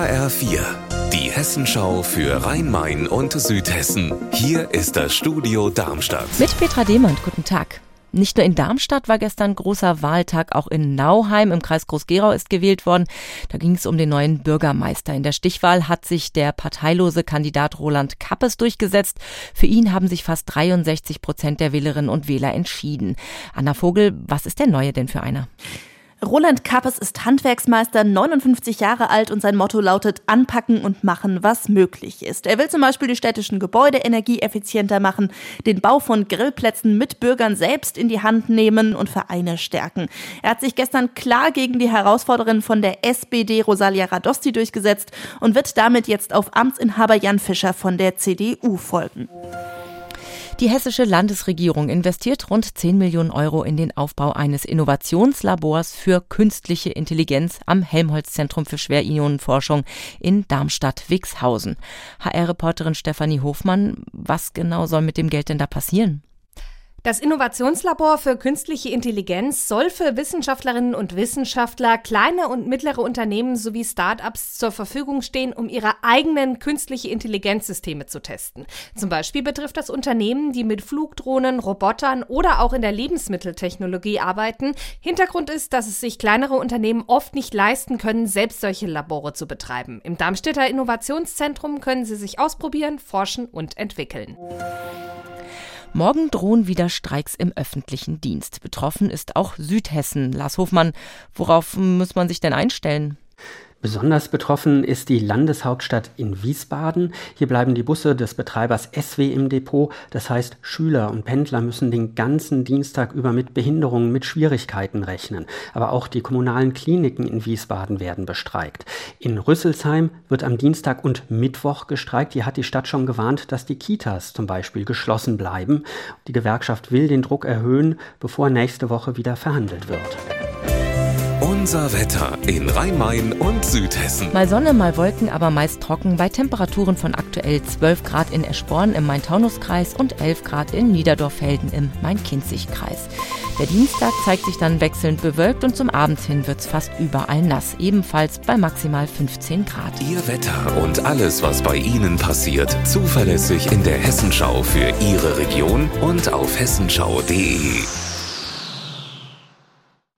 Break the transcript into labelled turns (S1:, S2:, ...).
S1: HR4, die Hessenschau für Rhein-Main und Südhessen. Hier ist das Studio Darmstadt.
S2: Mit Petra Demand, guten Tag. Nicht nur in Darmstadt war gestern großer Wahltag, auch in Nauheim im Kreis Groß-Gerau ist gewählt worden. Da ging es um den neuen Bürgermeister. In der Stichwahl hat sich der parteilose Kandidat Roland Kappes durchgesetzt. Für ihn haben sich fast 63 Prozent der Wählerinnen und Wähler entschieden. Anna Vogel, was ist der Neue denn für einer?
S3: Roland Kappes ist Handwerksmeister, 59 Jahre alt und sein Motto lautet Anpacken und machen, was möglich ist. Er will zum Beispiel die städtischen Gebäude energieeffizienter machen, den Bau von Grillplätzen mit Bürgern selbst in die Hand nehmen und Vereine stärken. Er hat sich gestern klar gegen die Herausforderin von der SPD Rosalia Radosti durchgesetzt und wird damit jetzt auf Amtsinhaber Jan Fischer von der CDU folgen. Die hessische Landesregierung investiert rund 10 Millionen Euro in den Aufbau eines Innovationslabors für künstliche Intelligenz am Helmholtz-Zentrum für Schwerionenforschung in Darmstadt-Wixhausen. HR-Reporterin Stefanie Hofmann, was genau soll mit dem Geld denn da passieren?
S4: Das Innovationslabor für künstliche Intelligenz soll für Wissenschaftlerinnen und Wissenschaftler, kleine und mittlere Unternehmen sowie Start-ups zur Verfügung stehen, um ihre eigenen künstliche Intelligenzsysteme zu testen. Zum Beispiel betrifft das Unternehmen, die mit Flugdrohnen, Robotern oder auch in der Lebensmitteltechnologie arbeiten. Hintergrund ist, dass es sich kleinere Unternehmen oft nicht leisten können, selbst solche Labore zu betreiben. Im Darmstädter Innovationszentrum können sie sich ausprobieren, forschen und entwickeln.
S2: Morgen drohen wieder Streiks im öffentlichen Dienst. Betroffen ist auch Südhessen. Lars Hofmann, worauf muss man sich denn einstellen?
S5: Besonders betroffen ist die Landeshauptstadt in Wiesbaden. Hier bleiben die Busse des Betreibers SW im Depot. Das heißt, Schüler und Pendler müssen den ganzen Dienstag über mit Behinderungen, mit Schwierigkeiten rechnen. Aber auch die kommunalen Kliniken in Wiesbaden werden bestreikt. In Rüsselsheim wird am Dienstag und Mittwoch gestreikt. Hier hat die Stadt schon gewarnt, dass die Kitas zum Beispiel geschlossen bleiben. Die Gewerkschaft will den Druck erhöhen, bevor nächste Woche wieder verhandelt wird.
S1: Unser Wetter in Rhein-Main und Südhessen.
S2: Mal Sonne, mal Wolken, aber meist trocken bei Temperaturen von aktuell 12 Grad in Eschborn im Main-Taunus-Kreis und 11 Grad in Niederdorf-Felden im Main-Kinzig-Kreis. Der Dienstag zeigt sich dann wechselnd bewölkt und zum Abend hin wird es fast überall nass, ebenfalls bei maximal 15 Grad.
S1: Ihr Wetter und alles, was bei Ihnen passiert, zuverlässig in der Hessenschau für Ihre Region und auf hessenschau.de.